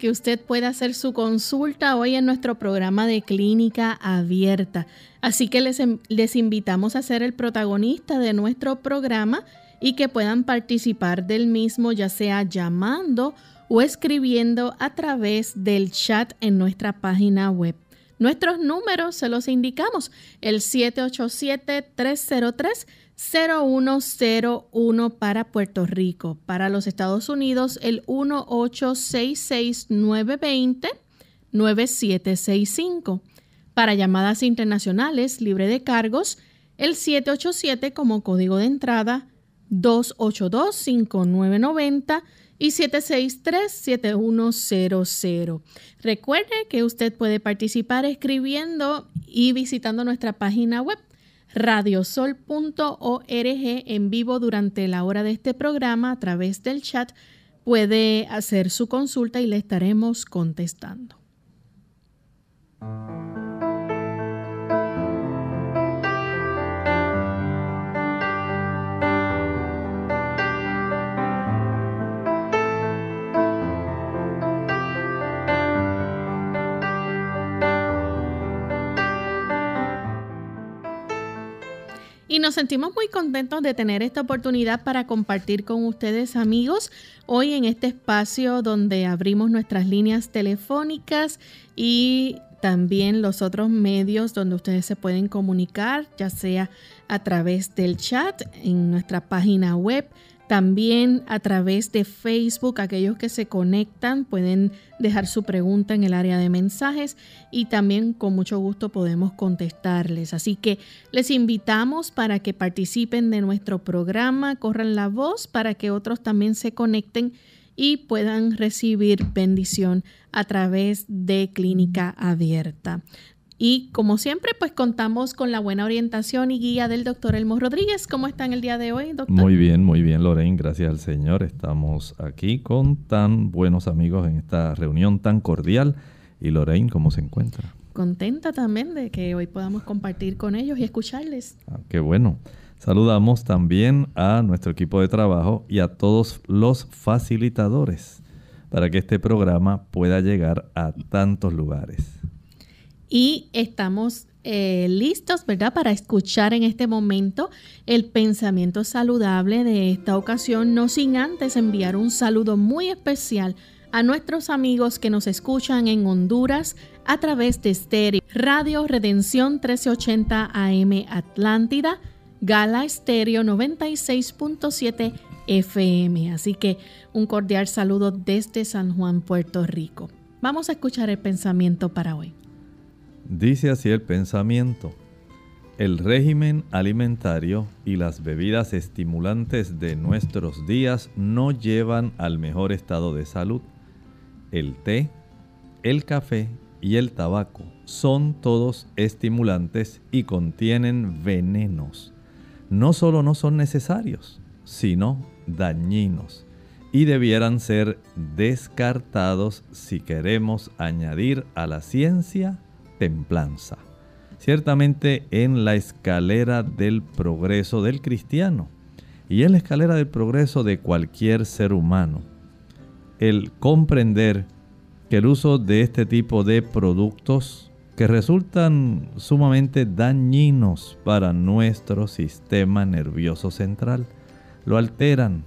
Que usted pueda hacer su consulta hoy en nuestro programa de clínica abierta. Así que les, les invitamos a ser el protagonista de nuestro programa y que puedan participar del mismo, ya sea llamando o escribiendo a través del chat en nuestra página web. Nuestros números se los indicamos, el 787 303 0101 para Puerto Rico. Para los Estados Unidos, el 1866-920-9765. Para llamadas internacionales libre de cargos, el 787 como código de entrada, 282-5990 y 763-7100. Recuerde que usted puede participar escribiendo y visitando nuestra página web radiosol.org en vivo durante la hora de este programa a través del chat. Puede hacer su consulta y le estaremos contestando. Y nos sentimos muy contentos de tener esta oportunidad para compartir con ustedes amigos hoy en este espacio donde abrimos nuestras líneas telefónicas y también los otros medios donde ustedes se pueden comunicar, ya sea a través del chat en nuestra página web, también a través de Facebook, aquellos que se conectan pueden dejar su pregunta en el área de mensajes y también con mucho gusto podemos contestarles. Así que les invitamos para que participen de nuestro programa, corran la voz para que otros también se conecten y puedan recibir bendición a través de Clínica Abierta. Y como siempre, pues contamos con la buena orientación y guía del doctor Elmo Rodríguez. ¿Cómo está en el día de hoy, doctor? Muy bien, muy bien, Lorraine. Gracias al Señor. Estamos aquí con tan buenos amigos en esta reunión tan cordial. Y Lorraine, ¿cómo se encuentra? Contenta también de que hoy podamos compartir con ellos y escucharles. Ah, qué bueno. Saludamos también a nuestro equipo de trabajo y a todos los facilitadores para que este programa pueda llegar a tantos lugares y estamos eh, listos, ¿verdad?, para escuchar en este momento el pensamiento saludable de esta ocasión, no sin antes enviar un saludo muy especial a nuestros amigos que nos escuchan en Honduras a través de Stereo, Radio Redención 1380 AM Atlántida, Gala Stereo 96.7 FM. Así que un cordial saludo desde San Juan, Puerto Rico. Vamos a escuchar el pensamiento para hoy. Dice así el pensamiento. El régimen alimentario y las bebidas estimulantes de nuestros días no llevan al mejor estado de salud. El té, el café y el tabaco son todos estimulantes y contienen venenos. No solo no son necesarios, sino dañinos y debieran ser descartados si queremos añadir a la ciencia templanza. Ciertamente en la escalera del progreso del cristiano y en la escalera del progreso de cualquier ser humano, el comprender que el uso de este tipo de productos que resultan sumamente dañinos para nuestro sistema nervioso central. Lo alteran,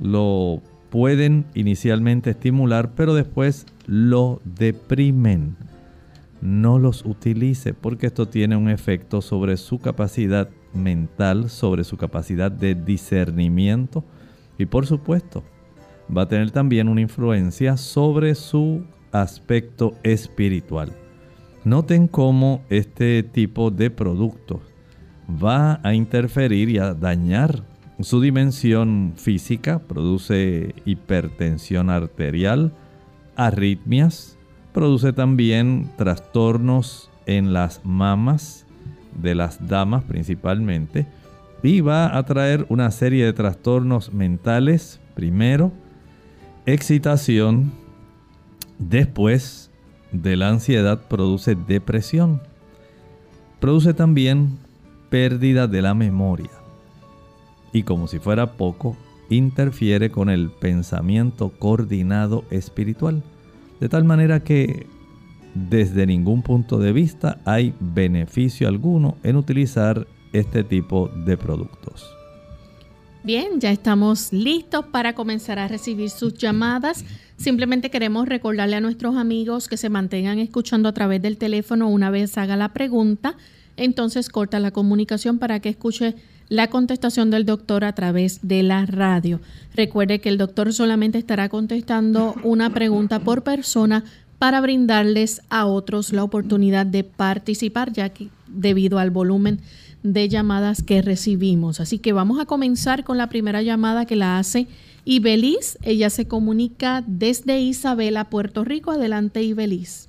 lo pueden inicialmente estimular, pero después lo deprimen. No los utilice porque esto tiene un efecto sobre su capacidad mental, sobre su capacidad de discernimiento y por supuesto va a tener también una influencia sobre su aspecto espiritual. Noten cómo este tipo de productos va a interferir y a dañar su dimensión física, produce hipertensión arterial, arritmias, produce también trastornos en las mamas de las damas principalmente y va a traer una serie de trastornos mentales. Primero, excitación, después de la ansiedad produce depresión, produce también pérdida de la memoria. Y como si fuera poco, interfiere con el pensamiento coordinado espiritual. De tal manera que desde ningún punto de vista hay beneficio alguno en utilizar este tipo de productos. Bien, ya estamos listos para comenzar a recibir sus llamadas. Simplemente queremos recordarle a nuestros amigos que se mantengan escuchando a través del teléfono una vez haga la pregunta. Entonces corta la comunicación para que escuche la contestación del doctor a través de la radio. Recuerde que el doctor solamente estará contestando una pregunta por persona para brindarles a otros la oportunidad de participar, ya que debido al volumen de llamadas que recibimos. Así que vamos a comenzar con la primera llamada que la hace Ibeliz. Ella se comunica desde Isabela, Puerto Rico. Adelante, Ibeliz.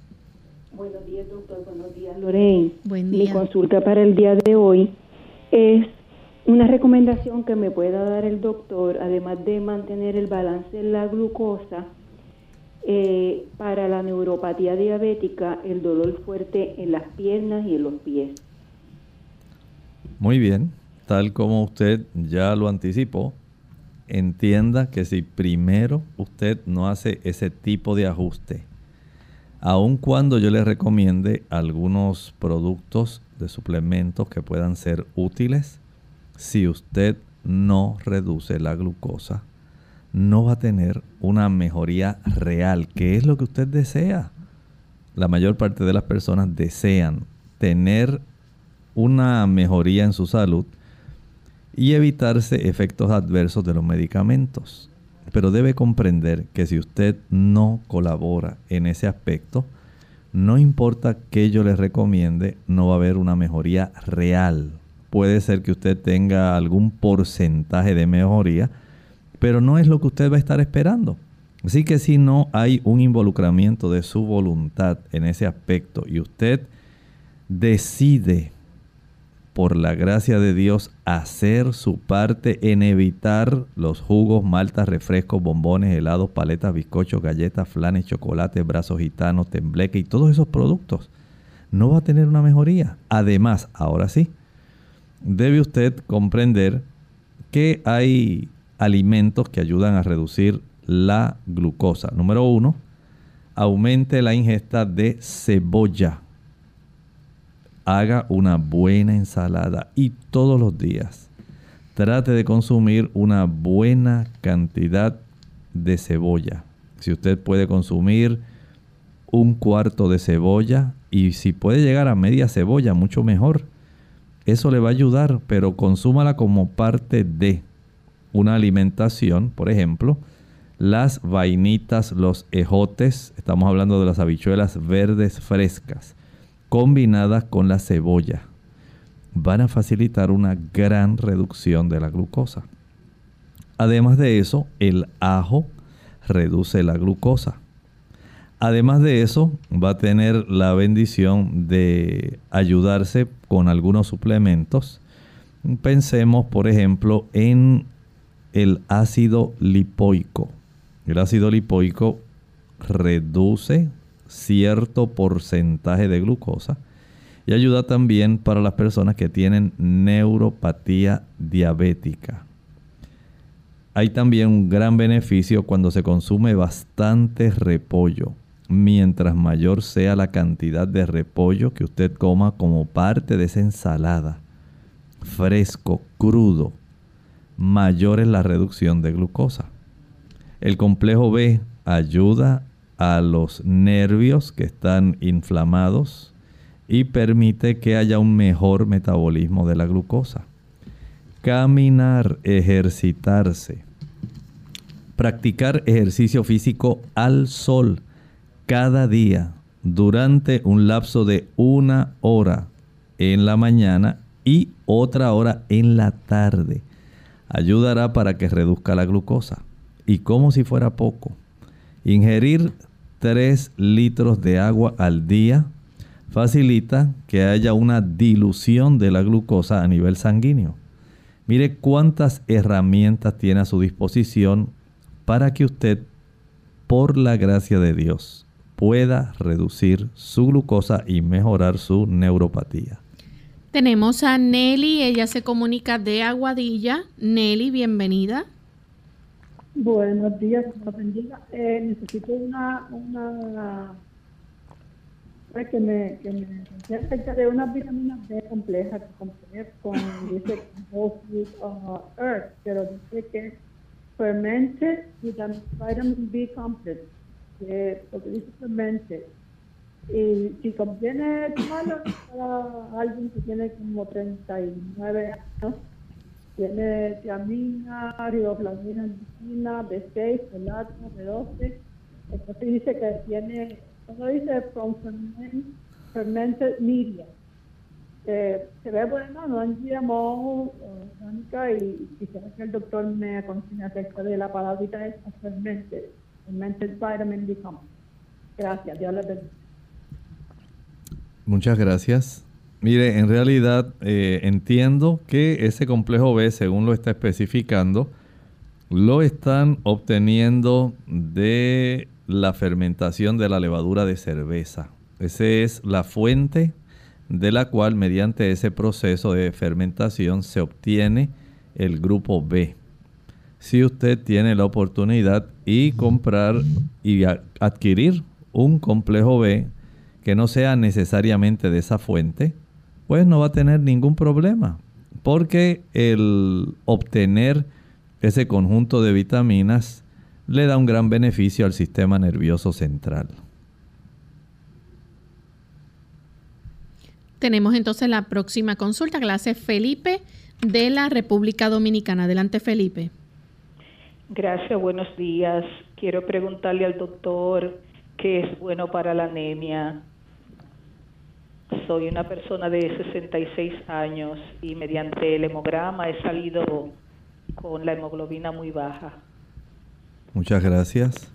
Buenos días, doctor. Buenos días, Lorraine. Buen día. Mi consulta para el día de hoy es una recomendación que me pueda dar el doctor, además de mantener el balance de la glucosa, eh, para la neuropatía diabética, el dolor fuerte en las piernas y en los pies. Muy bien, tal como usted ya lo anticipó, entienda que si primero usted no hace ese tipo de ajuste, aun cuando yo le recomiende algunos productos de suplementos que puedan ser útiles, si usted no reduce la glucosa, no va a tener una mejoría real, que es lo que usted desea. La mayor parte de las personas desean tener una mejoría en su salud y evitarse efectos adversos de los medicamentos. Pero debe comprender que si usted no colabora en ese aspecto, no importa que yo le recomiende, no va a haber una mejoría real puede ser que usted tenga algún porcentaje de mejoría, pero no es lo que usted va a estar esperando. Así que si no hay un involucramiento de su voluntad en ese aspecto y usted decide por la gracia de Dios hacer su parte en evitar los jugos, maltas, refrescos, bombones, helados, paletas, bizcochos, galletas, flanes, chocolate, brazos gitanos, tembleque y todos esos productos, no va a tener una mejoría. Además, ahora sí, debe usted comprender que hay alimentos que ayudan a reducir la glucosa. Número uno, aumente la ingesta de cebolla. Haga una buena ensalada y todos los días trate de consumir una buena cantidad de cebolla. Si usted puede consumir un cuarto de cebolla y si puede llegar a media cebolla, mucho mejor eso le va a ayudar, pero consúmala como parte de una alimentación, por ejemplo, las vainitas, los ejotes, estamos hablando de las habichuelas verdes frescas, combinadas con la cebolla, van a facilitar una gran reducción de la glucosa. Además de eso, el ajo reduce la glucosa. Además de eso, va a tener la bendición de ayudarse con algunos suplementos. Pensemos, por ejemplo, en el ácido lipoico. El ácido lipoico reduce cierto porcentaje de glucosa y ayuda también para las personas que tienen neuropatía diabética. Hay también un gran beneficio cuando se consume bastante repollo mientras mayor sea la cantidad de repollo que usted coma como parte de esa ensalada, fresco, crudo, mayor es la reducción de glucosa. El complejo B ayuda a los nervios que están inflamados y permite que haya un mejor metabolismo de la glucosa. Caminar, ejercitarse, practicar ejercicio físico al sol cada día durante un lapso de una hora en la mañana y otra hora en la tarde ayudará para que reduzca la glucosa. Y como si fuera poco, ingerir 3 litros de agua al día facilita que haya una dilución de la glucosa a nivel sanguíneo. Mire cuántas herramientas tiene a su disposición para que usted, por la gracia de Dios, pueda reducir su glucosa y mejorar su neuropatía. Tenemos a Nelly, ella se comunica de Aguadilla. Nelly, bienvenida. Buenos días, bendiga. Eh, necesito una, una pues que me, que me acerca de unas vitaminas B complejas que compré con, dice, Whole uh, Earth, pero dice que fermented vitamin B complex dice fermented. Y si conviene tomarlo para alguien que tiene como 39 años, tiene tiamina, riboflavina, B6, folato, B12. Entonces dice que tiene, como dice, from fermented media. se ve bueno, no en GMO orgánica y quisiera que el doctor me aconseje acerca de la palabrita esta fermented. Gracias, Dios Muchas gracias. Mire, en realidad eh, entiendo que ese complejo B, según lo está especificando, lo están obteniendo de la fermentación de la levadura de cerveza. Esa es la fuente de la cual mediante ese proceso de fermentación se obtiene el grupo B si usted tiene la oportunidad y comprar y adquirir un complejo B que no sea necesariamente de esa fuente, pues no va a tener ningún problema. Porque el obtener ese conjunto de vitaminas le da un gran beneficio al sistema nervioso central. Tenemos entonces la próxima consulta, clase Felipe de la República Dominicana. Adelante, Felipe. Gracias, buenos días. Quiero preguntarle al doctor qué es bueno para la anemia. Soy una persona de 66 años y mediante el hemograma he salido con la hemoglobina muy baja. Muchas gracias.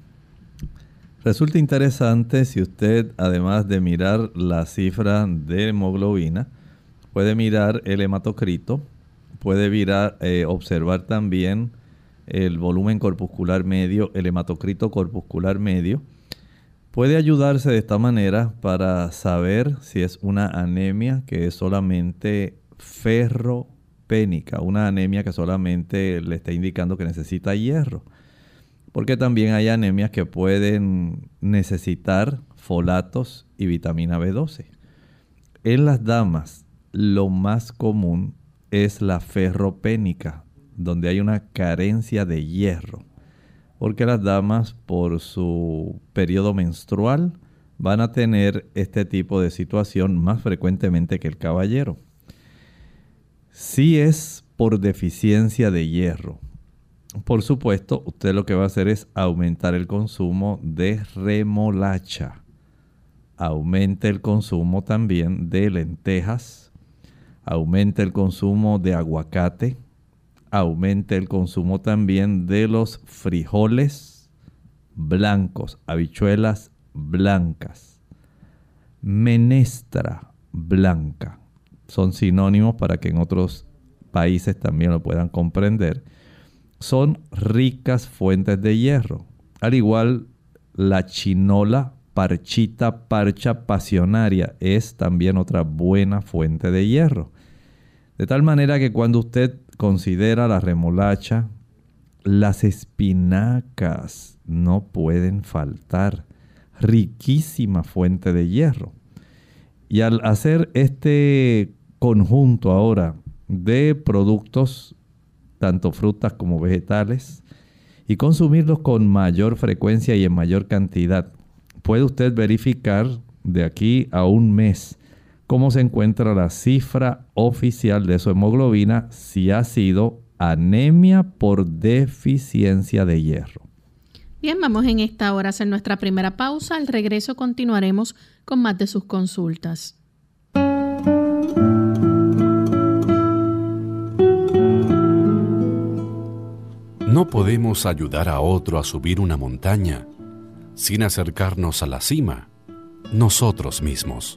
Resulta interesante si usted, además de mirar la cifra de hemoglobina, puede mirar el hematocrito, puede mirar, eh, observar también el volumen corpuscular medio, el hematocrito corpuscular medio. Puede ayudarse de esta manera para saber si es una anemia que es solamente ferropénica, una anemia que solamente le está indicando que necesita hierro. Porque también hay anemias que pueden necesitar folatos y vitamina B12. En las damas, lo más común es la ferropénica, donde hay una carencia de hierro. Porque las damas por su periodo menstrual van a tener este tipo de situación más frecuentemente que el caballero. Si es por deficiencia de hierro, por supuesto, usted lo que va a hacer es aumentar el consumo de remolacha. Aumente el consumo también de lentejas. Aumente el consumo de aguacate aumente el consumo también de los frijoles blancos, habichuelas blancas, menestra blanca. Son sinónimos para que en otros países también lo puedan comprender. Son ricas fuentes de hierro. Al igual la chinola parchita parcha pasionaria es también otra buena fuente de hierro. De tal manera que cuando usted considera la remolacha, las espinacas no pueden faltar. riquísima fuente de hierro. Y al hacer este conjunto ahora de productos, tanto frutas como vegetales, y consumirlos con mayor frecuencia y en mayor cantidad, puede usted verificar de aquí a un mes cómo se encuentra la cifra oficial de su hemoglobina si ha sido anemia por deficiencia de hierro. Bien, vamos en esta hora a hacer nuestra primera pausa. Al regreso continuaremos con más de sus consultas. No podemos ayudar a otro a subir una montaña sin acercarnos a la cima nosotros mismos.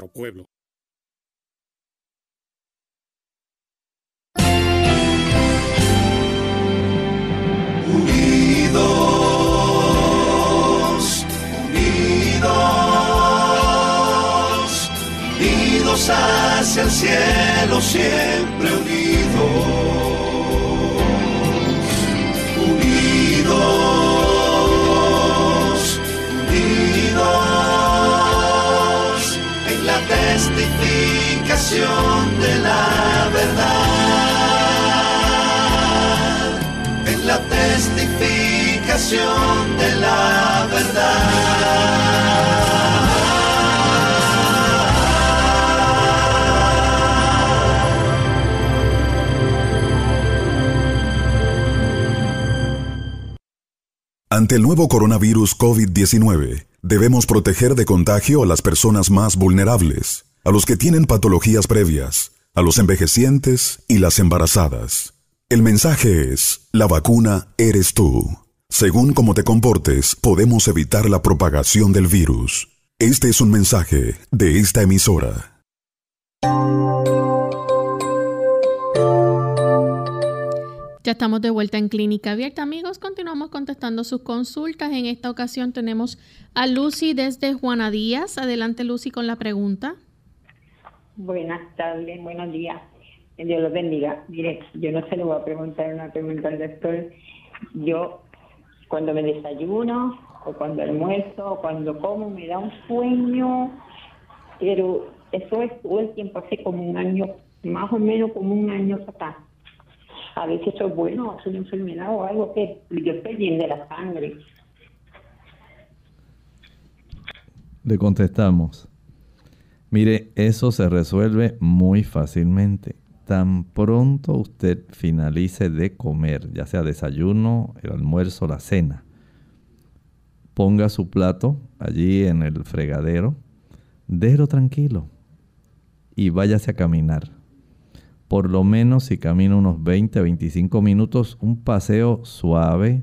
nuestro pueblo. Unidos, unidos, unidos hacia el cielo, siempre de la verdad, en la testificación de la verdad. Ante el nuevo coronavirus COVID-19, debemos proteger de contagio a las personas más vulnerables a los que tienen patologías previas, a los envejecientes y las embarazadas. El mensaje es, la vacuna eres tú. Según cómo te comportes, podemos evitar la propagación del virus. Este es un mensaje de esta emisora. Ya estamos de vuelta en Clínica Abierta, amigos. Continuamos contestando sus consultas. En esta ocasión tenemos a Lucy desde Juana Díaz. Adelante, Lucy, con la pregunta. Buenas tardes, buenos días. Dios los bendiga. Mire, yo no se le voy a preguntar una pregunta al doctor. Yo, cuando me desayuno, o cuando almuerzo, o cuando como, me da un sueño, pero eso es todo el tiempo, hace como un año, más o menos como un año acá. A veces eso es bueno, es una enfermedad o algo que yo estoy bien de la sangre. Le contestamos. Mire, eso se resuelve muy fácilmente. Tan pronto usted finalice de comer, ya sea desayuno, el almuerzo, la cena, ponga su plato allí en el fregadero, déjelo tranquilo y váyase a caminar. Por lo menos si camina unos 20, 25 minutos, un paseo suave,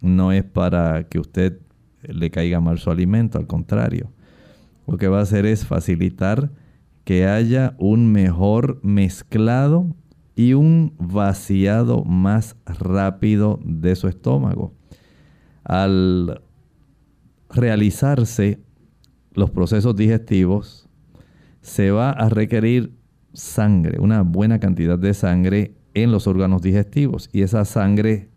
no es para que usted le caiga mal su alimento, al contrario lo que va a hacer es facilitar que haya un mejor mezclado y un vaciado más rápido de su estómago. Al realizarse los procesos digestivos, se va a requerir sangre, una buena cantidad de sangre en los órganos digestivos y esa sangre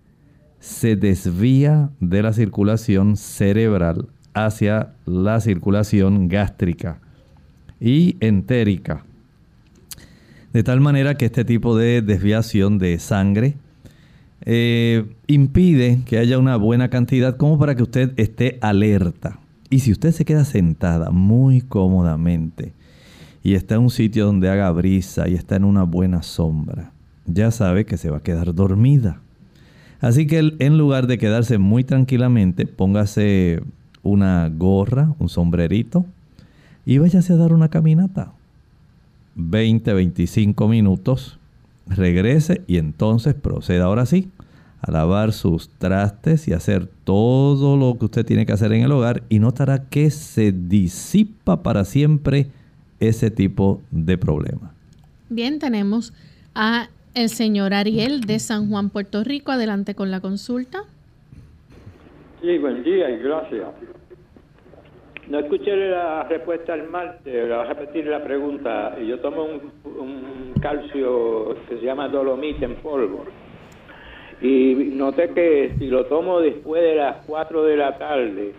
se desvía de la circulación cerebral hacia la circulación gástrica y entérica. De tal manera que este tipo de desviación de sangre eh, impide que haya una buena cantidad como para que usted esté alerta. Y si usted se queda sentada muy cómodamente y está en un sitio donde haga brisa y está en una buena sombra, ya sabe que se va a quedar dormida. Así que en lugar de quedarse muy tranquilamente, póngase una gorra, un sombrerito y váyase a dar una caminata. 20, 25 minutos regrese y entonces proceda ahora sí a lavar sus trastes y hacer todo lo que usted tiene que hacer en el hogar y notará que se disipa para siempre ese tipo de problema. Bien, tenemos a el señor Ariel de San Juan, Puerto Rico. Adelante con la consulta. Sí, buen día y gracias. No escuché la respuesta el martes, voy a repetir la pregunta. Yo tomo un, calcio que se llama dolomite en polvo. Y noté que si lo tomo después de las 4 de la tarde,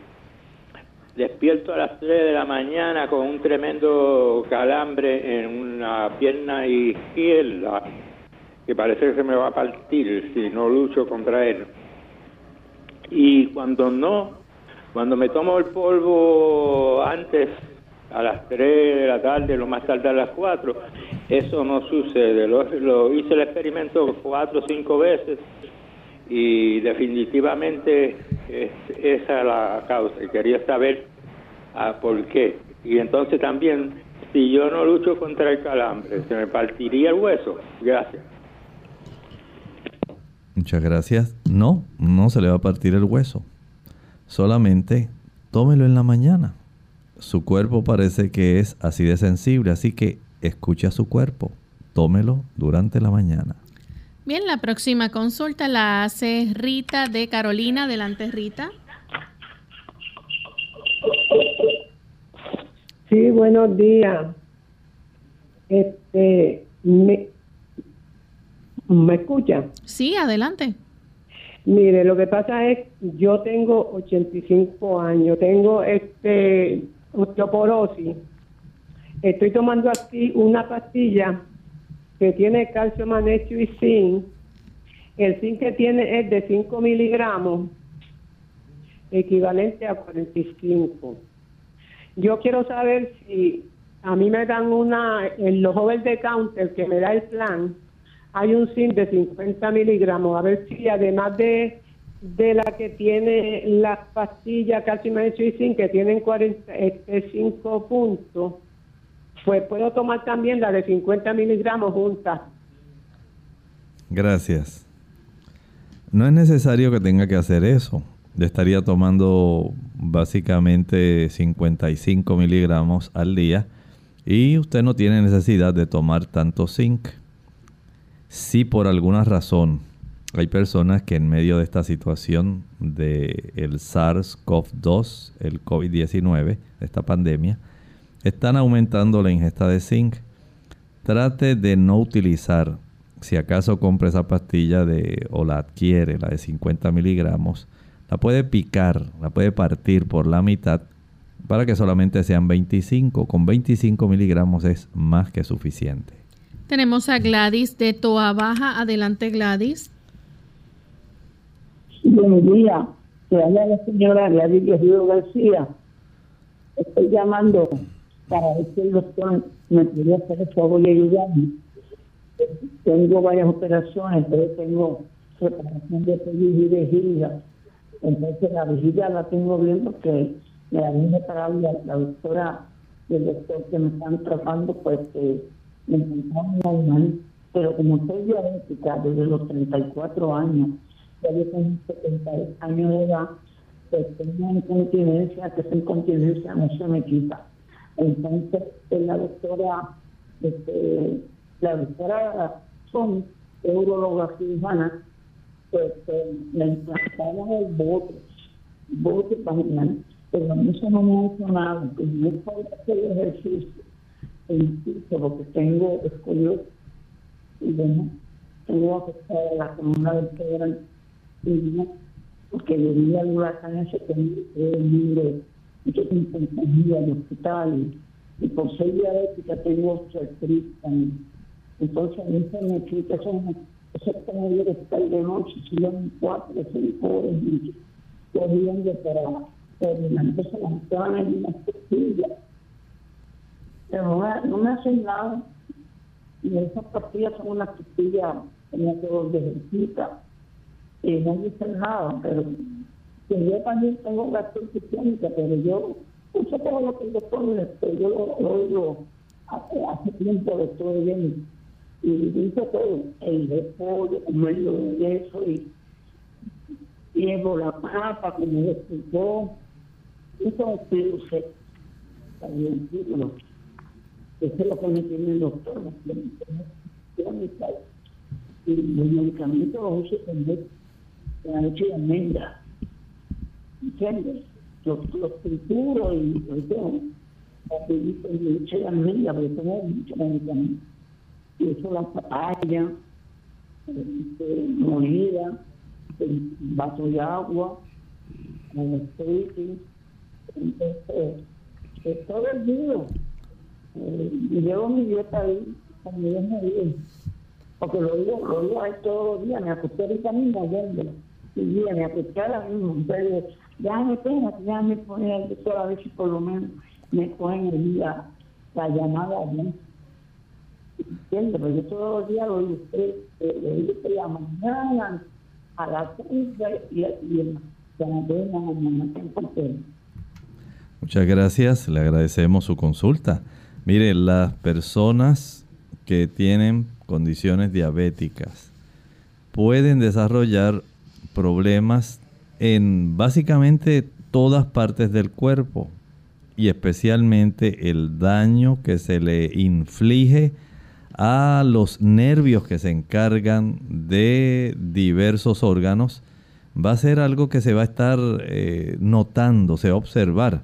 despierto a las 3 de la mañana con un tremendo calambre en una pierna izquierda que parece que se me va a partir si no lucho contra él. Y cuando no, cuando me tomo el polvo antes, a las 3 de la tarde, lo más tarde a las 4, eso no sucede. Lo, hice el experimento cuatro o cinco veces y definitivamente esa es la causa. Quería saber ah, por qué. Y entonces también, si yo no lucho contra el calambre, ¿se me partiría el hueso? Gracias. Muchas gracias. No, no se le va a partir el hueso. Solamente tómelo en la mañana. Su cuerpo parece que es así de sensible, así que escuche a su cuerpo. Tómelo durante la mañana. Bien, la próxima consulta la hace Rita de Carolina. Adelante, Rita. Sí, buenos días. Este, me, ¿Me escucha? Sí, adelante. Mire, lo que pasa es, yo tengo 85 años, tengo este osteoporosis. Estoy tomando aquí una pastilla que tiene calcio, magnesio y zinc. El zinc que tiene es de 5 miligramos, equivalente a 45. Yo quiero saber si a mí me dan una, en los over de counter que me da el plan, hay un zinc de 50 miligramos. A ver si además de, de la que tiene las pastillas calcio, magnesio y zinc, que tienen 45 puntos, pues puedo tomar también la de 50 miligramos juntas. Gracias. No es necesario que tenga que hacer eso. Le estaría tomando básicamente 55 miligramos al día y usted no tiene necesidad de tomar tanto zinc. Si por alguna razón hay personas que en medio de esta situación de el SARS-CoV-2, el COVID-19, esta pandemia, están aumentando la ingesta de zinc, trate de no utilizar, si acaso compra esa pastilla de, o la adquiere, la de 50 miligramos, la puede picar, la puede partir por la mitad para que solamente sean 25. Con 25 miligramos es más que suficiente. Tenemos a Gladys de Toa Baja. Adelante, Gladys. Buenos días. Habla la señora Gladys Río García. Estoy llamando para ver si el doctor me podría hacer el favor de ayudarme. Tengo varias operaciones, pero tengo separación de pellizco y vejiga. Entonces la vejiga la tengo bien porque me la vine para la, la doctora y el doctor que me están tratando, pues que me encontraba normal, pero como soy diabética desde los 34 años, ya yo tengo 70 años de edad, pues tengo incontinencia, que esa incontinencia no se me quita. Entonces, la doctora, este, la doctora son urologa cirujana, pues, pues me implantaron el bote, bote vaginal, pero a eso no me ha hecho nada, pues no puedo hacer ejercicio porque tengo escoliosis y bueno, tengo afectada la columna vertebral y porque debido al huracán ese que mucho tiempo en de hospital y, y por ser diabética tengo osteoartritis también. Entonces a se me quita eso, es como yo estar de noche, si yo cuatro cinco horas corriendo para terminar. Entonces las van en una costilla pero no me, no me hacen nada. Y esas pastillas son unas pastillas como que ejercita y no me dicen nada, pero yo también tengo gastroenteritis, pero yo uso todo lo que el doctor me yo lo, lo oigo hace, hace tiempo de todo bien y dice todo, el de pollo, comerlo de eso y llevo la papa como explicó, eso es piruce, también Eso es lo que tiene el doctor, y los medicamentos los uso con la leche de almendra, ¿entiendes? Los, los trituros y todo, la leche de almendra, porque tengo muchos medicamentos y eso la papaya, este, molida, el vaso de agua, el aceite, entonces, es todo el día. Eh, llevo mi dieta ahí, cuando Dios me dice, porque lo digo, lo digo ahí todos los días, me acosté ahorita mismo oyéndolo, y día, me acosté ahora mismo, entonces, ya me pena, ya me pone el doctor a ver si por lo menos me ponen el día la llamada bien entiende, porque yo todos los días lo digo usted, eh, lo digo usted la mañana, a las 15 y, y Muchas gracias, le agradecemos su consulta. Mire, las personas que tienen condiciones diabéticas pueden desarrollar problemas en básicamente todas partes del cuerpo y especialmente el daño que se le inflige a los nervios que se encargan de diversos órganos, va a ser algo que se va a estar eh, notando, se va a observar.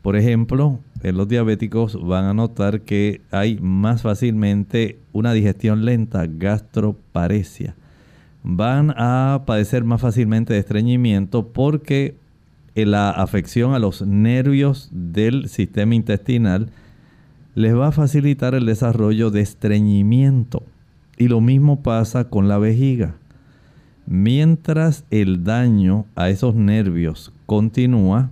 Por ejemplo, en los diabéticos van a notar que hay más fácilmente una digestión lenta, gastroparesia. Van a padecer más fácilmente de estreñimiento porque la afección a los nervios del sistema intestinal les va a facilitar el desarrollo de estreñimiento. Y lo mismo pasa con la vejiga. Mientras el daño a esos nervios continúa,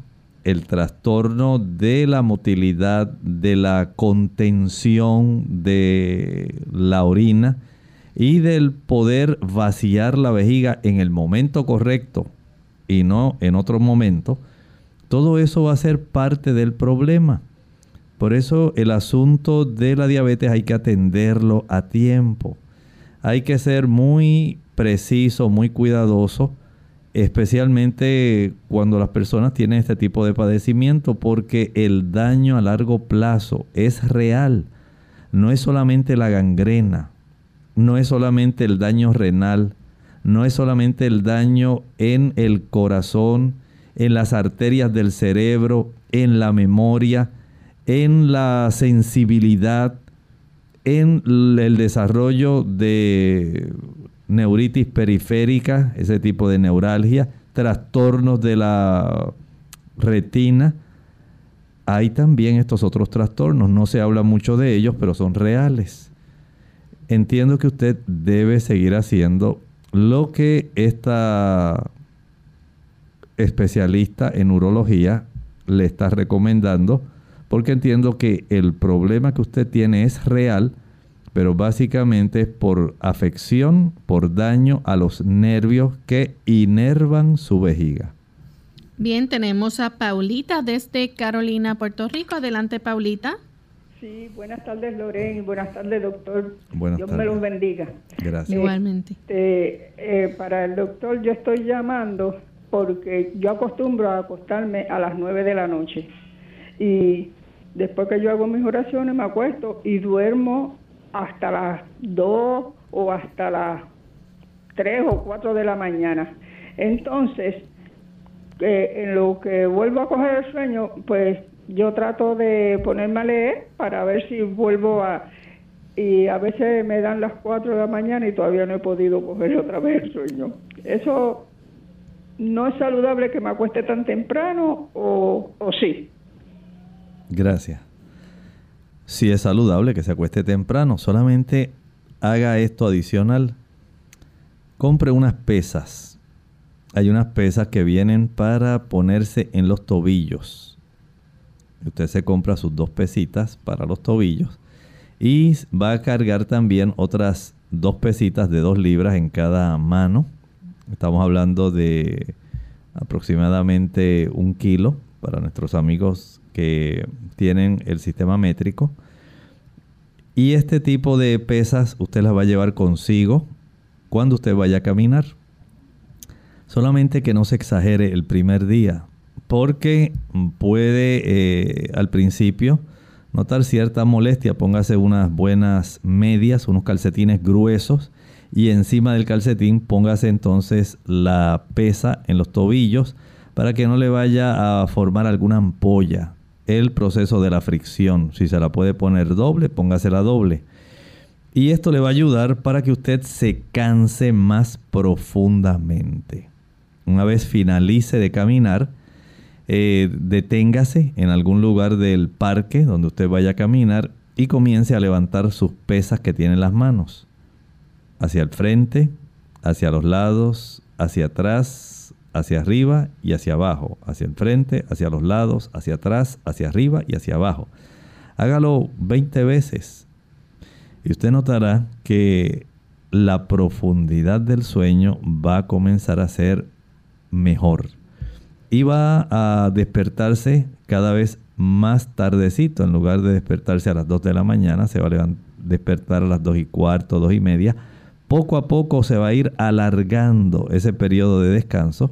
el trastorno de la motilidad, de la contención de la orina y del poder vaciar la vejiga en el momento correcto y no en otro momento, todo eso va a ser parte del problema. Por eso el asunto de la diabetes hay que atenderlo a tiempo. Hay que ser muy preciso, muy cuidadoso, especialmente cuando las personas tienen este tipo de padecimiento, porque el daño a largo plazo es real. No es solamente la gangrena, no es solamente el daño renal, no es solamente el daño en el corazón, en las arterias del cerebro, en la memoria, en la sensibilidad, en el desarrollo de neuritis periférica, ese tipo de neuralgia, trastornos de la retina. Hay también estos otros trastornos, no se habla mucho de ellos, pero son reales. Entiendo que usted debe seguir haciendo lo que esta especialista en urología le está recomendando porque entiendo que el problema que usted tiene es real, pero básicamente es por afección, por daño a los nervios que inervan su vejiga. Bien, tenemos a Paulita desde Carolina, Puerto Rico. Adelante, Paulita. Sí, buenas tardes, Lorena, y buenas tardes, doctor. Buenas Dios me los bendiga. Gracias. Igualmente. Este, eh, para el doctor, yo estoy llamando porque yo acostumbro a acostarme a las nueve de la noche. Y Después que yo hago mis oraciones me acuesto y duermo hasta las 2 o hasta las 3 o 4 de la mañana. Entonces, eh, en lo que vuelvo a coger el sueño, pues yo trato de ponerme a leer para ver si vuelvo a... Y a veces me dan las 4 de la mañana y todavía no he podido coger otra vez el sueño. Eso no es saludable que me acueste tan temprano o, o sí. Gracias. Si es saludable que se acueste temprano, solamente haga esto adicional. Compre unas pesas. Hay unas pesas que vienen para ponerse en los tobillos. Usted se compra sus dos pesitas para los tobillos y va a cargar también otras dos pesitas de dos libras en cada mano. Estamos hablando de aproximadamente un kilo para nuestros amigos que tienen el sistema métrico. Y este tipo de pesas usted las va a llevar consigo cuando usted vaya a caminar. Solamente que no se exagere el primer día, porque puede eh, al principio notar cierta molestia. Póngase unas buenas medias, unos calcetines gruesos y encima del calcetín póngase entonces la pesa en los tobillos para que no le vaya a formar alguna ampolla el proceso de la fricción. Si se la puede poner doble, póngasela doble. Y esto le va a ayudar para que usted se canse más profundamente. Una vez finalice de caminar, eh, deténgase en algún lugar del parque donde usted vaya a caminar y comience a levantar sus pesas que tiene en las manos. Hacia el frente, hacia los lados, hacia atrás, hacia arriba y hacia abajo, hacia el frente, hacia los lados, hacia atrás, hacia arriba y hacia abajo. Hágalo 20 veces y usted notará que la profundidad del sueño va a comenzar a ser mejor y va a despertarse cada vez más tardecito. En lugar de despertarse a las 2 de la mañana, se va a despertar a las 2 y cuarto, 2 y media. Poco a poco se va a ir alargando ese periodo de descanso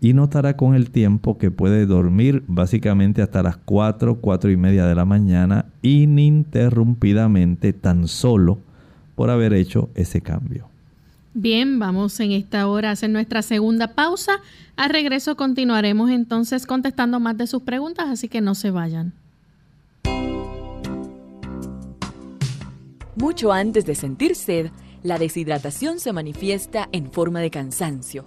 y notará con el tiempo que puede dormir básicamente hasta las 4, 4 y media de la mañana ininterrumpidamente tan solo por haber hecho ese cambio. Bien, vamos en esta hora a hacer nuestra segunda pausa. Al regreso continuaremos entonces contestando más de sus preguntas, así que no se vayan. Mucho antes de sentir sed, la deshidratación se manifiesta en forma de cansancio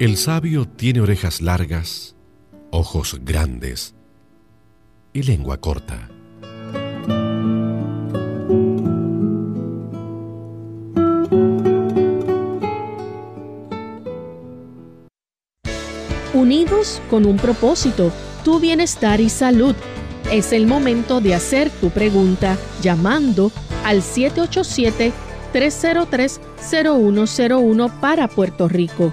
El sabio tiene orejas largas, ojos grandes y lengua corta. Unidos con un propósito, tu bienestar y salud. Es el momento de hacer tu pregunta llamando al 787-303-0101 para Puerto Rico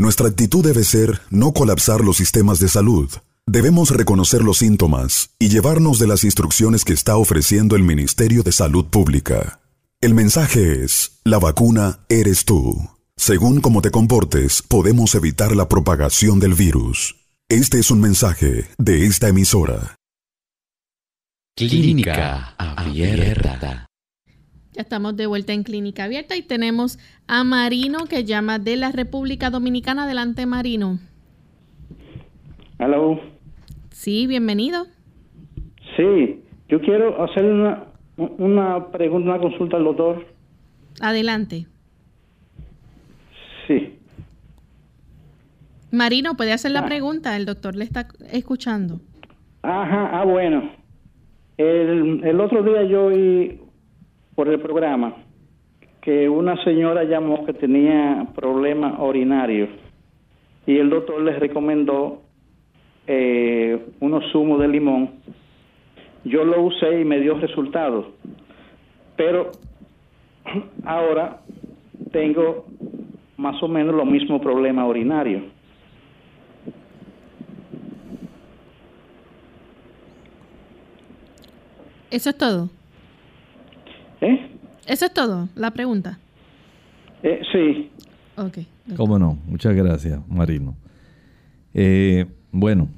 nuestra actitud debe ser no colapsar los sistemas de salud. Debemos reconocer los síntomas y llevarnos de las instrucciones que está ofreciendo el Ministerio de Salud Pública. El mensaje es, la vacuna eres tú. Según cómo te comportes, podemos evitar la propagación del virus. Este es un mensaje de esta emisora. Clínica Abierta. Estamos de vuelta en Clínica Abierta y tenemos a Marino que llama de la República Dominicana. Adelante, Marino. Hello. Sí, bienvenido. Sí, yo quiero hacer una, una pregunta, una consulta al doctor. Adelante. Sí. Marino, puede hacer la pregunta, el doctor le está escuchando. Ajá, ah, bueno. El, el otro día yo oí por el programa que una señora llamó que tenía problemas urinarios y el doctor les recomendó eh, unos zumos de limón. Yo lo usé y me dio resultados, pero ahora tengo más o menos los mismos problemas urinarios. ¿Eso es todo? ¿Eh? Eso es todo, la pregunta. Eh, sí. Ok. ¿Cómo no? Muchas gracias, Marino. Eh, bueno,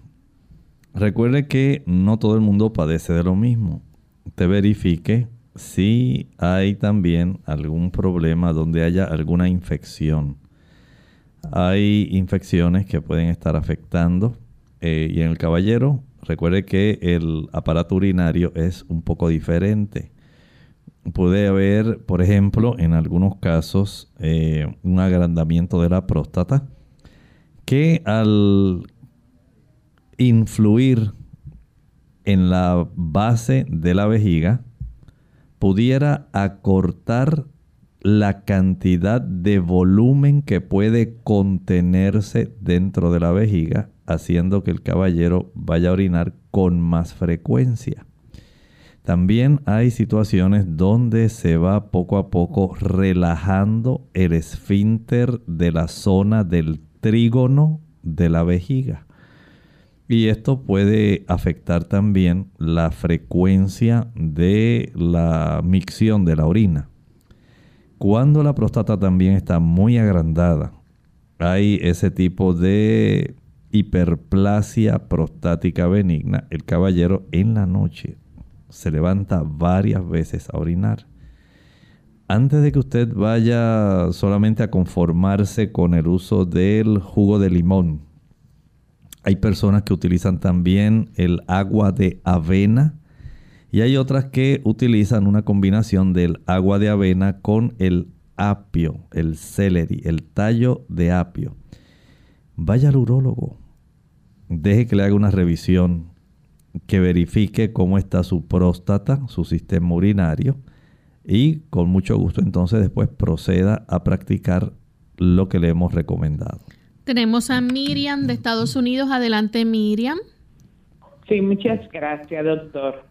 recuerde que no todo el mundo padece de lo mismo. Usted verifique si hay también algún problema donde haya alguna infección. Hay infecciones que pueden estar afectando eh, y en el caballero recuerde que el aparato urinario es un poco diferente. Puede haber, por ejemplo, en algunos casos, eh, un agrandamiento de la próstata que al influir en la base de la vejiga pudiera acortar la cantidad de volumen que puede contenerse dentro de la vejiga, haciendo que el caballero vaya a orinar con más frecuencia. También hay situaciones donde se va poco a poco relajando el esfínter de la zona del trígono de la vejiga. Y esto puede afectar también la frecuencia de la micción de la orina. Cuando la próstata también está muy agrandada, hay ese tipo de hiperplasia prostática benigna, el caballero en la noche se levanta varias veces a orinar. Antes de que usted vaya solamente a conformarse con el uso del jugo de limón, hay personas que utilizan también el agua de avena y hay otras que utilizan una combinación del agua de avena con el apio, el celery, el tallo de apio. Vaya al urólogo. Deje que le haga una revisión, que verifique cómo está su próstata, su sistema urinario y con mucho gusto entonces después proceda a practicar lo que le hemos recomendado. Tenemos a Miriam de Estados Unidos. Adelante, Miriam. Sí, muchas gracias, doctor.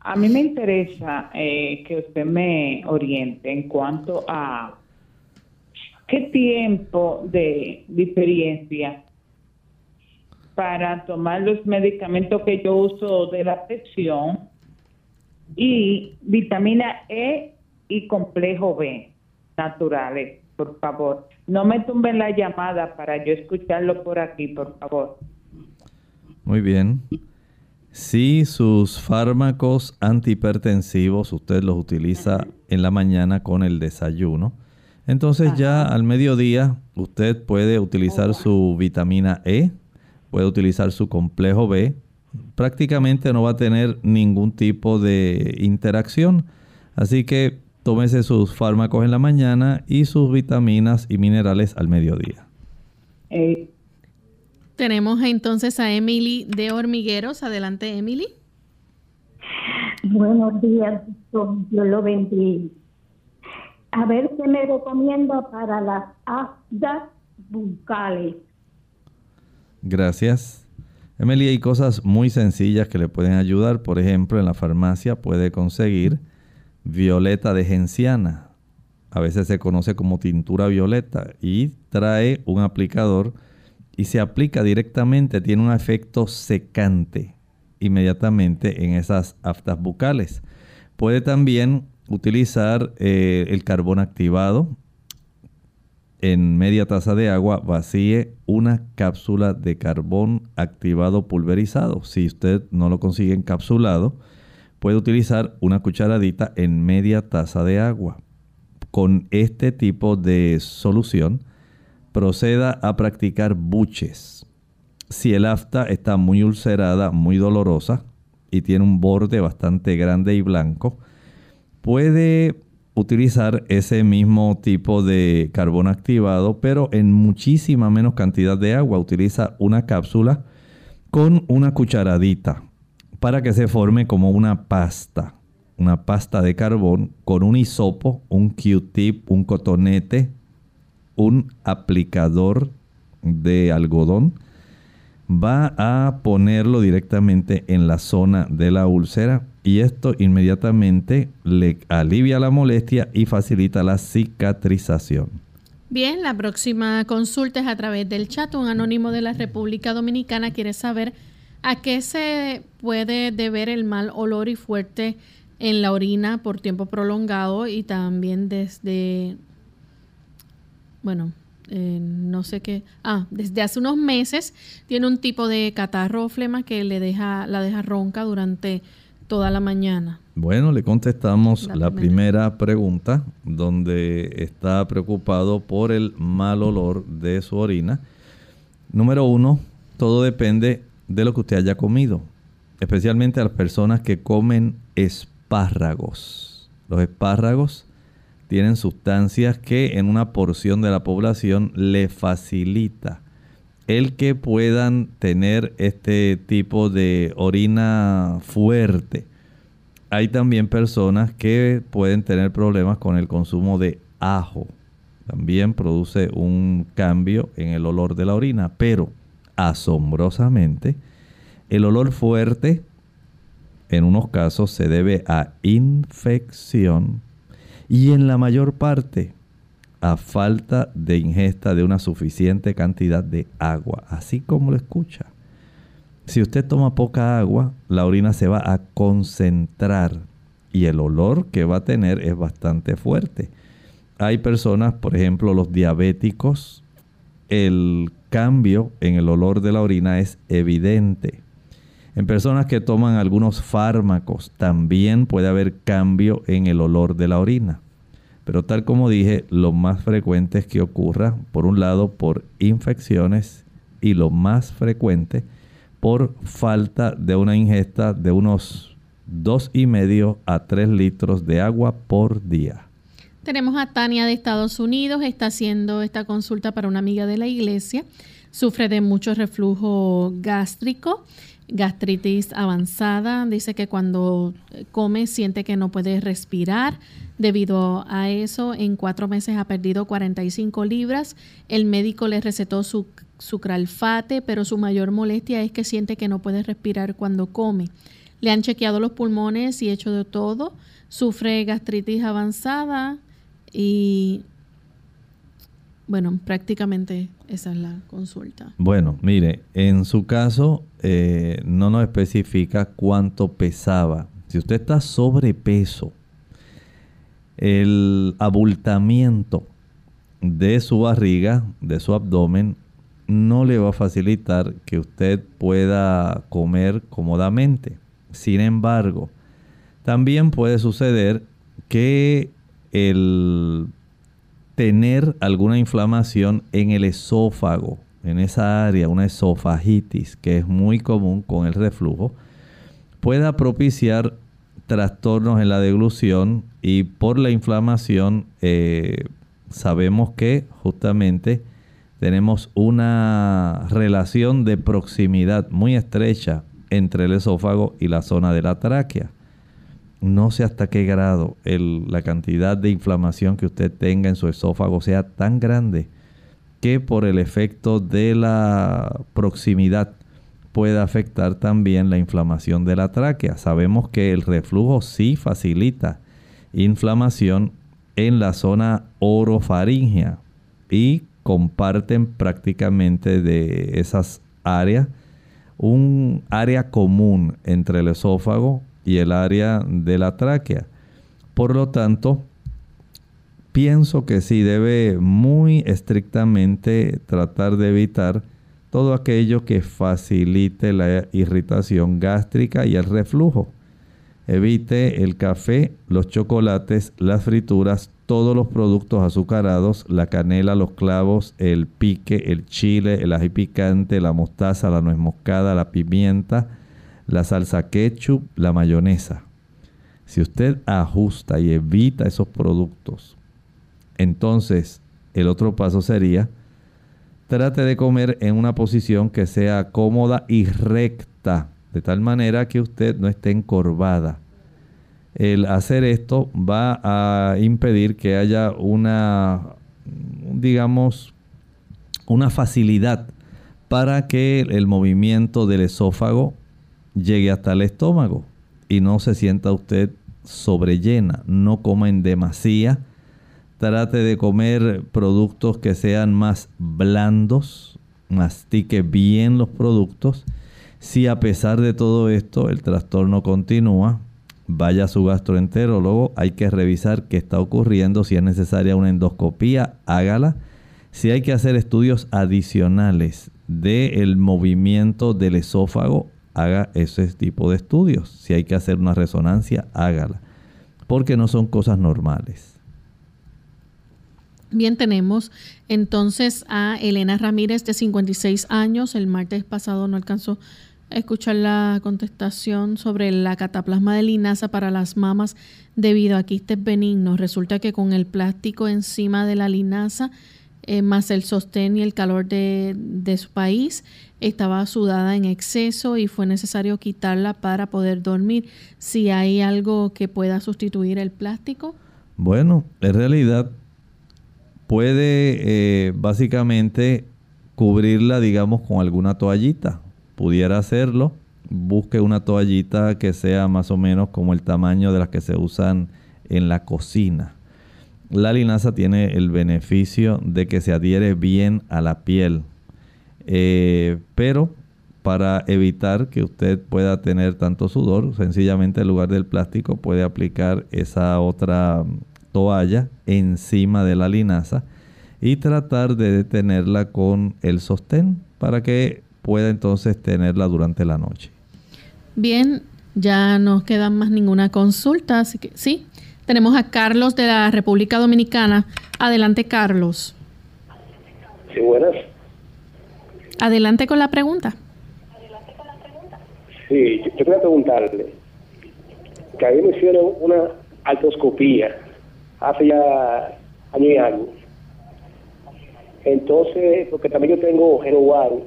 A mí me interesa eh, que usted me oriente en cuanto a qué tiempo de diferencia para tomar los medicamentos que yo uso de la presión y vitamina E y complejo B naturales, por favor. No me tumben la llamada para yo escucharlo por aquí, por favor. Muy bien. Si sus fármacos antihipertensivos usted los utiliza en la mañana con el desayuno, entonces ya al mediodía usted puede utilizar su vitamina E, puede utilizar su complejo B. Prácticamente no va a tener ningún tipo de interacción. Así que tómese sus fármacos en la mañana y sus vitaminas y minerales al mediodía. Eh, tenemos entonces a Emily de Hormigueros. Adelante, Emily. Buenos días, doctor. Dios lo bendiga. A ver qué me recomienda para las aftas bucales. Gracias. Emily, hay cosas muy sencillas que le pueden ayudar. Por ejemplo, en la farmacia puede conseguir violeta de genciana. A veces se conoce como tintura violeta y trae un aplicador y se aplica directamente, tiene un efecto secante inmediatamente en esas aftas bucales. Puede también utilizar eh, el carbón activado. En media taza de agua vacíe una cápsula de carbón activado pulverizado. Si usted no lo consigue encapsulado, puede utilizar una cucharadita en media taza de agua. Con este tipo de solución, proceda a practicar buches. Si el afta está muy ulcerada, muy dolorosa y tiene un borde bastante grande y blanco, puede utilizar ese mismo tipo de carbón activado, pero en muchísima menos cantidad de agua. Utiliza una cápsula con una cucharadita para que se forme como una pasta, una pasta de carbón con un hisopo, un Q-tip, un cotonete, un aplicador de algodón, va a ponerlo directamente en la zona de la úlcera y esto inmediatamente le alivia la molestia y facilita la cicatrización. Bien, la próxima consulta es a través del chat. Un anónimo de la República Dominicana quiere saber a qué se puede deber el mal olor y fuerte en la orina por tiempo prolongado y también desde bueno, eh, no sé qué, ah, desde hace unos meses tiene un tipo de catarro o flema que le deja, la deja ronca durante toda la mañana. Bueno, le contestamos La la, primera. pregunta, donde está preocupado por el mal olor de su orina. Número uno, todo depende de lo que usted haya comido, especialmente a las personas que comen espárragos. Los espárragos tienen sustancias que en una porción de la población le facilita el que puedan tener este tipo de orina fuerte. Hay también personas que pueden tener problemas con el consumo de ajo. También produce un cambio en el olor de la orina, pero asombrosamente, el olor fuerte en unos casos se debe a infección y en la mayor parte a falta de ingesta de una suficiente cantidad de agua, así como lo escucha. Si usted toma poca agua, la orina se va a concentrar y el olor que va a tener es bastante fuerte. Hay personas, por ejemplo, los diabéticos, el cambio en el olor de la orina es evidente. En personas que toman algunos fármacos también puede haber cambio en el olor de la orina. Pero tal como dije, lo más frecuente es que ocurra, por un lado, por infecciones y lo más frecuente por falta de una ingesta de unos dos y medio a 3 litros de agua por día. Tenemos a Tania de Estados Unidos, está haciendo esta consulta para una amiga de la iglesia. Sufre de mucho reflujo gástrico, gastritis avanzada. Dice que cuando come siente que no puede respirar. Debido a eso, en cuatro meses ha perdido 45 libras. El médico le recetó su sucralfate, pero su mayor molestia es que siente que no puede respirar cuando come. Le han chequeado los pulmones y hecho de todo. Sufre gastritis avanzada y bueno, prácticamente esa es la consulta. Bueno, mire, en su caso eh, no nos especifica cuánto pesaba. Si usted está sobrepeso, el abultamiento de su barriga, de su abdomen, no le va a facilitar que usted pueda comer cómodamente. Sin embargo, también puede suceder que el tener alguna inflamación en el esófago, en esa área, una esofagitis, que es muy común con el reflujo, pueda propiciar trastornos en la deglución y por la inflamación eh, sabemos que justamente tenemos una relación de proximidad muy estrecha entre el esófago y la zona de la tráquea. No sé hasta qué grado la cantidad de inflamación que usted tenga en su esófago sea tan grande que por el efecto de la proximidad pueda afectar también la inflamación de la tráquea. Sabemos que el reflujo sí facilita inflamación en la zona orofaringea y comparten prácticamente de esas áreas un área común entre el esófago y el área de la tráquea. Por lo tanto, pienso que sí debe muy estrictamente tratar de evitar todo aquello que facilite la irritación gástrica y el reflujo. Evite el café, los chocolates, las frituras, todos los productos azucarados, la canela, los clavos, el pique, el chile, el ají picante, la mostaza, la nuez moscada, la pimienta, la salsa ketchup, la mayonesa. Si usted ajusta y evita esos productos, entonces el otro paso sería trate de comer en una posición que sea cómoda y recta de tal manera que usted no esté encorvada. El hacer esto va a impedir que haya una, digamos, una facilidad para que el movimiento del esófago llegue hasta el estómago y no se sienta usted sobrellena. No coma en demasía. Trate de comer productos que sean más blandos. Mastique bien los productos si a pesar de todo esto el trastorno continúa, vaya a su gastroenterólogo, hay que revisar qué está ocurriendo, si es necesaria una endoscopía, hágala. Si hay que hacer estudios adicionales del movimiento del esófago, haga ese tipo de estudios. Si hay que hacer una resonancia, hágala. Porque no son cosas normales. Bien, tenemos entonces a Elena Ramírez de 56 años. El martes pasado no alcanzó a escuchar la contestación sobre la cataplasma de linaza para las mamas debido a quistes benignos. Resulta que con el plástico encima de la linaza, eh, más el sostén y el calor de, de su país, estaba sudada en exceso y fue necesario quitarla para poder dormir. Si hay algo que pueda sustituir el plástico. Bueno, en realidad puede eh, básicamente cubrirla, digamos, con alguna toallita. Pudiera hacerlo. Busque una toallita que sea más o menos como el tamaño de las que se usan en la cocina. La linaza tiene el beneficio de que se adhiere bien a la piel. Eh, pero para evitar que usted pueda tener tanto sudor, sencillamente en lugar del plástico puede aplicar esa otra toalla encima de la linaza y tratar de detenerla con el sostén para que pueda entonces tenerla durante la noche. Bien, ya no queda más ninguna consulta, así que sí. Tenemos a Carlos de la República Dominicana. Adelante, Carlos. Sí, buenas. Adelante con la pregunta. Sí, yo, quería preguntarle que a mí me hicieron una artroscopía hace ya año y año. Entonces, porque también yo tengo genovaro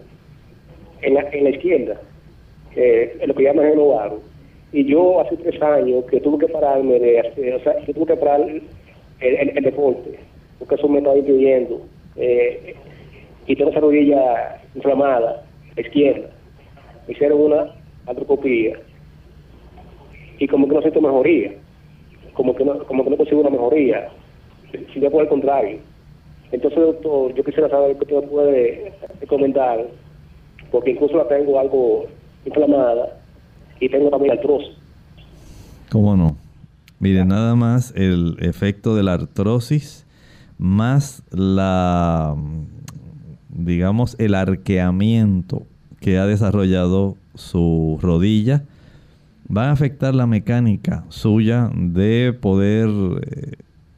en la, en la izquierda, en lo que llaman genovaro. Y yo hace tres años que tuve que pararme de hacer, o sea, que tuve que parar el, el, deporte, porque eso me estaba impidiendo. Eh, y tengo esa rodilla inflamada, la izquierda. Me hicieron una artroscopía y como que no siento mejoría como que no, como que no consigo una mejoría, sino por el contrario. Entonces, doctor, yo quisiera saber qué usted puede comentar, porque incluso la tengo algo inflamada y tengo también artrosis. ¿Cómo no? Mire, nada más el efecto de la artrosis más la, digamos, el arqueamiento que ha desarrollado su rodilla va a afectar la mecánica suya de poder eh,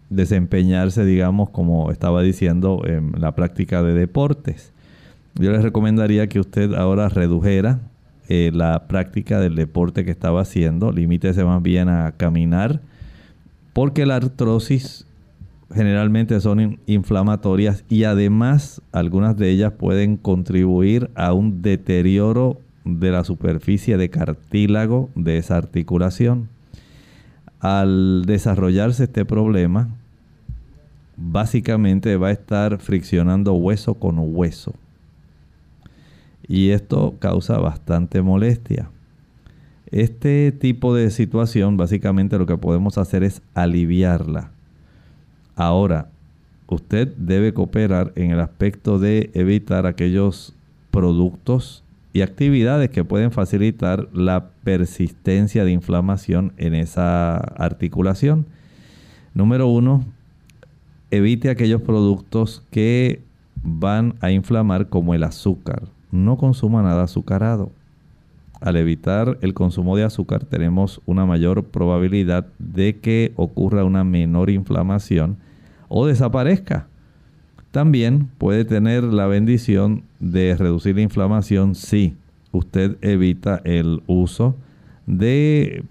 desempeñarse, digamos, como estaba diciendo, en la práctica de deportes. Yo les recomendaría que usted ahora redujera eh, la práctica del deporte que estaba haciendo, limítese más bien a caminar, porque la artrosis generalmente son inflamatorias y además algunas de ellas pueden contribuir a un deterioro de la superficie de cartílago de esa articulación. Al desarrollarse este problema, básicamente va a estar friccionando hueso con hueso. Y esto causa bastante molestia. Este tipo de situación, básicamente lo que podemos hacer es aliviarla. Ahora, usted debe cooperar en el aspecto de evitar aquellos productos y actividades que pueden facilitar la persistencia de inflamación en esa articulación. Número uno, evite aquellos productos que van a inflamar como el azúcar. No consuma nada azucarado. Al evitar el consumo de azúcar tenemos una mayor probabilidad de que ocurra una menor inflamación o desaparezca. También puede tener la bendición de reducir la inflamación si usted evita el uso de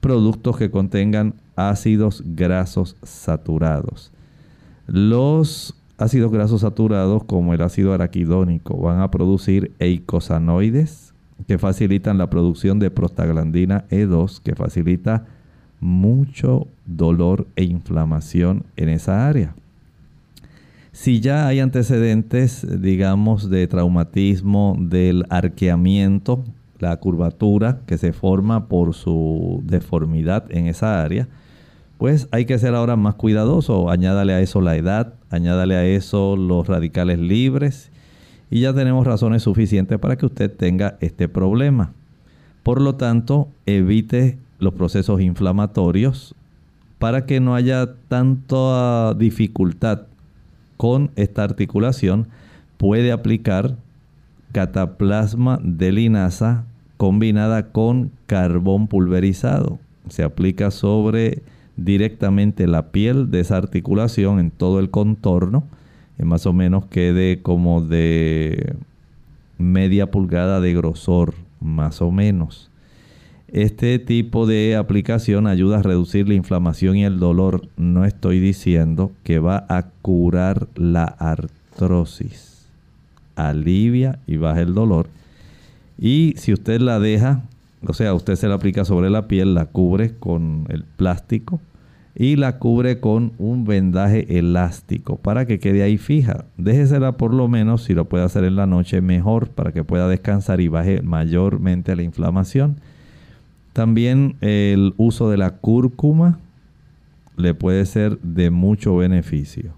productos que contengan ácidos grasos saturados. Los ácidos grasos saturados como el ácido araquidónico van a producir eicosanoides que facilitan la producción de prostaglandina E2 que facilita mucho dolor e inflamación en esa área. Si ya hay antecedentes, digamos, de traumatismo, del arqueamiento, la curvatura que se forma por su deformidad en esa área, pues hay que ser ahora más cuidadoso. Añádale a eso la edad, añádale a eso los radicales libres y ya tenemos razones suficientes para que usted tenga este problema. Por lo tanto, evite los procesos inflamatorios para que no haya tanta dificultad con esta articulación puede aplicar cataplasma de linaza combinada con carbón pulverizado. Se aplica sobre directamente la piel de esa articulación en todo el contorno. Y más o menos quede como de media pulgada de grosor, más o menos. Este tipo de aplicación ayuda a reducir la inflamación y el dolor. No estoy diciendo que va a curar la artrosis. Alivia y baja el dolor. Y si usted la deja, o sea, usted se la aplica sobre la piel, la cubre con el plástico y la cubre con un vendaje elástico para que quede ahí fija. Déjesela por lo menos, si lo puede hacer en la noche, mejor para que pueda descansar y baje mayormente la inflamación. También el uso de la cúrcuma le puede ser de mucho beneficio.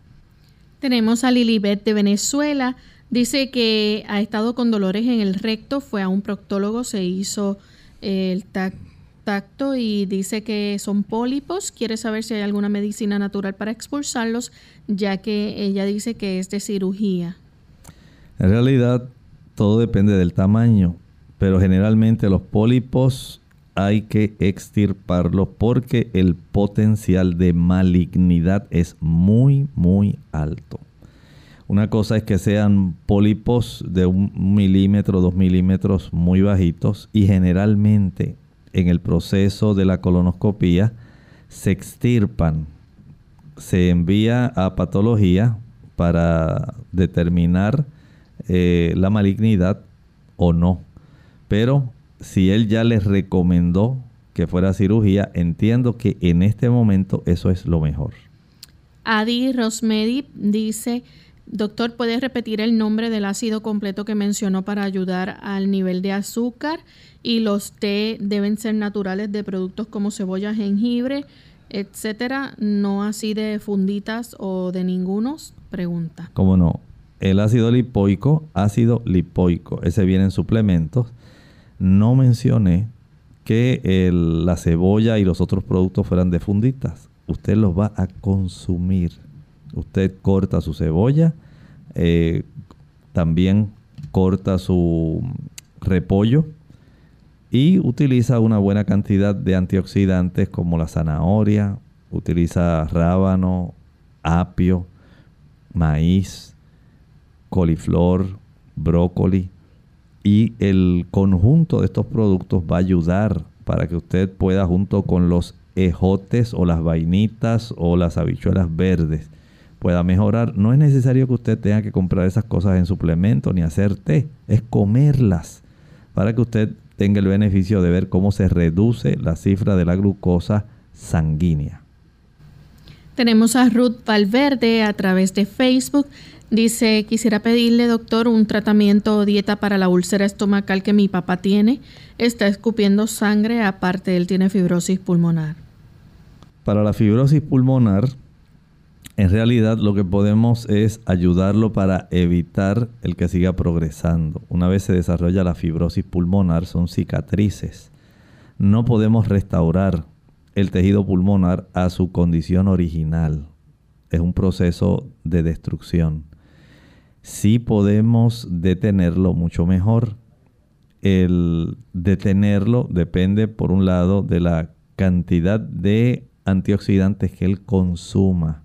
Tenemos a Lilibet de Venezuela. Dice que ha estado con dolores en el recto, fue a un proctólogo, se hizo el tacto tacto y dice que son pólipos. Quiere saber si hay alguna medicina natural para expulsarlos, ya que ella dice que es de cirugía. En realidad, todo depende del tamaño, pero generalmente los pólipos hay que extirparlos porque el potencial de malignidad es muy, muy alto. Una cosa es que sean pólipos de un milímetro, dos milímetros muy bajitos y generalmente en el proceso de la colonoscopía se extirpan, se envía a patología para determinar eh, la malignidad o no. Pero si él ya les recomendó que fuera cirugía, entiendo que en este momento eso es lo mejor. Adi Rosmedi dice, doctor, ¿puedes repetir el nombre del ácido completo que mencionó para ayudar al nivel de azúcar? y los té deben ser naturales de productos como cebolla, jengibre, etcétera, no así de funditas o de ningunos? Pregunta. ¿Cómo no? El ácido lipoico, ácido lipoico, ese viene en suplementos. No mencioné que la cebolla y los otros productos fueran de funditas. Usted los va a consumir. Usted corta su cebolla, eh, también corta su repollo, y utiliza una buena cantidad de antioxidantes como la zanahoria, utiliza rábano, apio, maíz, coliflor, brócoli y el conjunto de estos productos va a ayudar para que usted pueda junto con los ejotes o las vainitas o las habichuelas verdes pueda mejorar. No es necesario que usted tenga que comprar esas cosas en suplemento ni hacer té, es comerlas para que usted tenga el beneficio de ver cómo se reduce la cifra de la glucosa sanguínea. Tenemos a Ruth Valverde a través de Facebook. Dice, quisiera pedirle, doctor, un tratamiento o dieta para la úlcera estomacal que mi papá tiene. Está escupiendo sangre, aparte él tiene fibrosis pulmonar. Para la fibrosis pulmonar, en realidad lo que podemos es ayudarlo para evitar el que siga progresando. Una vez se desarrolla la fibrosis pulmonar son cicatrices. No podemos restaurar el tejido pulmonar a su condición original. Es un proceso de destrucción. Sí podemos detenerlo mucho mejor. El detenerlo depende, por un lado, de la cantidad de antioxidantes que él consuma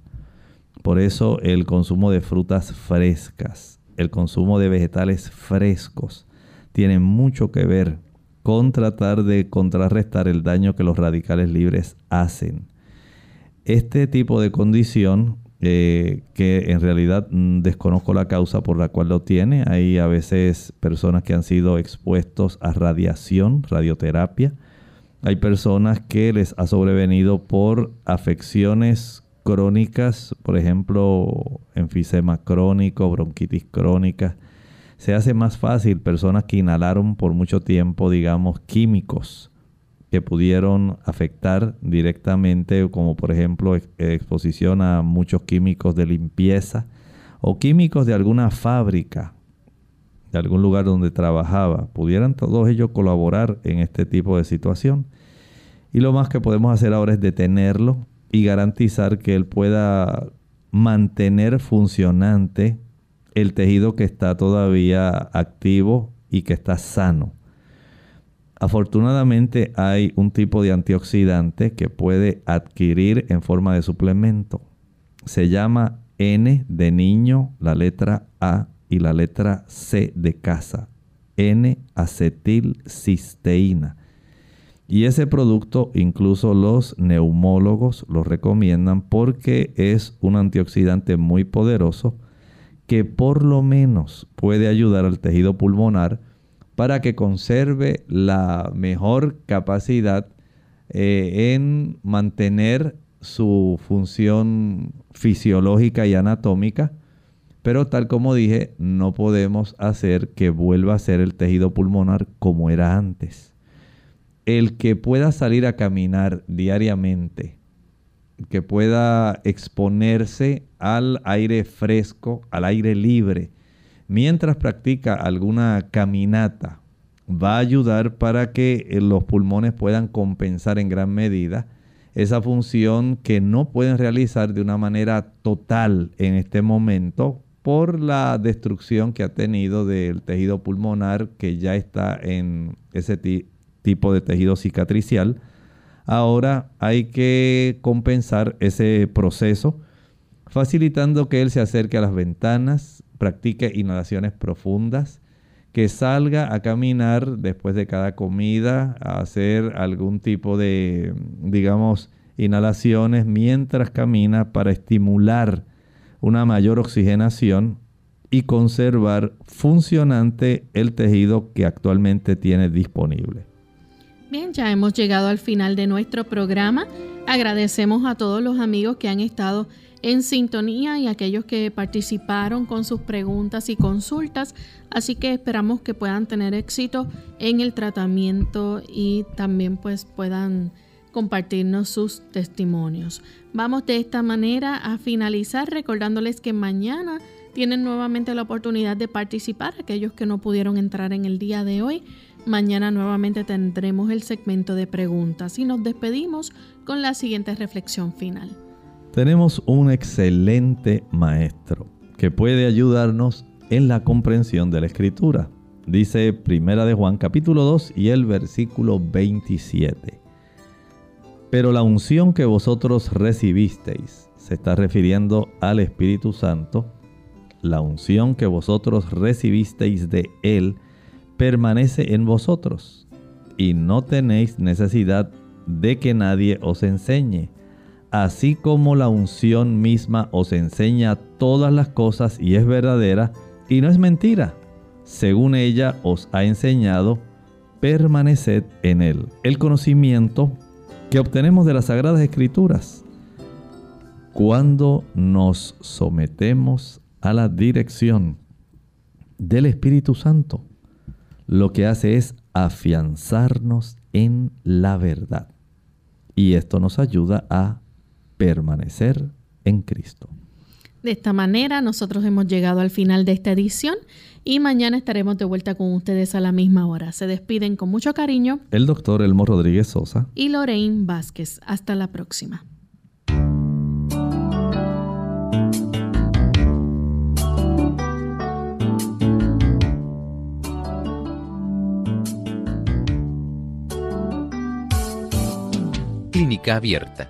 por eso el consumo de frutas frescas, el consumo de vegetales frescos, tiene mucho que ver con tratar de contrarrestar el daño que los radicales libres hacen. Este tipo de condición, eh, que en realidad mm, desconozco la causa por la cual lo tiene, hay a veces personas que han sido expuestos a radiación, radioterapia, hay personas que les ha sobrevenido por afecciones crónicas, por ejemplo, enfisema crónico, bronquitis crónica, se hace más fácil personas que inhalaron por mucho tiempo, digamos, químicos que pudieron afectar directamente, como por ejemplo exposición a muchos químicos de limpieza o químicos de alguna fábrica, de algún lugar donde trabajaba, pudieran todos ellos colaborar en este tipo de situación. Y lo más que podemos hacer ahora es detenerlo, y garantizar que él pueda mantener funcionante el tejido que está todavía activo y que está sano. Afortunadamente hay un tipo de antioxidante que puede adquirir en forma de suplemento. Se llama N de niño, la letra A y la letra C de casa. N-acetilcisteína. Y ese producto incluso los neumólogos lo recomiendan porque es un antioxidante muy poderoso que por lo menos puede ayudar al tejido pulmonar para que conserve la mejor capacidad eh, en mantener su función fisiológica y anatómica, pero tal como dije, no podemos hacer que vuelva a ser el tejido pulmonar como era antes. El que pueda salir a caminar diariamente, que pueda exponerse al aire fresco, al aire libre, mientras practica alguna caminata, va a ayudar para que eh, los pulmones puedan compensar en gran medida esa función que no pueden realizar de una manera total en este momento por la destrucción que ha tenido del tejido pulmonar que ya está en ese tipo de tejido cicatricial. Ahora hay que compensar ese proceso facilitando que él se acerque a las ventanas, practique inhalaciones profundas, que salga a caminar después de cada comida, a hacer algún tipo de, digamos, inhalaciones mientras camina para estimular una mayor oxigenación y conservar funcionante el tejido que actualmente tiene disponible. Bien, ya hemos llegado al final de nuestro programa. Agradecemos a todos los amigos que han estado en sintonía y aquellos que participaron con sus preguntas y consultas. Así que esperamos que puedan tener éxito en el tratamiento y también pues puedan compartirnos sus testimonios. Vamos de esta manera a finalizar recordándoles que mañana tienen nuevamente la oportunidad de participar aquellos que no pudieron entrar en el día de hoy. Mañana nuevamente tendremos el segmento de preguntas y nos despedimos con la siguiente reflexión final. Tenemos un excelente maestro que puede ayudarnos en la comprensión de la escritura. Dice Primera de Juan capítulo 2 y el versículo 27. Pero la unción que vosotros recibisteis, se está refiriendo al Espíritu Santo, la unción que vosotros recibisteis de Él permanece en vosotros y no tenéis necesidad de que nadie os enseñe así como la unción misma os enseña todas las cosas y es verdadera y no es mentira. Según ella os ha enseñado, permaneced en él. El conocimiento que obtenemos de las Sagradas Escrituras cuando nos sometemos a la dirección del Espíritu Santo, lo que hace es afianzarnos en la verdad. Y esto nos ayuda a permanecer en Cristo. De esta manera nosotros hemos llegado al final de esta edición y mañana estaremos de vuelta con ustedes a la misma hora. Se despiden con mucho cariño el doctor Elmo Rodríguez Sosa y Lorraine Vázquez. Hasta la próxima. Clínica Abierta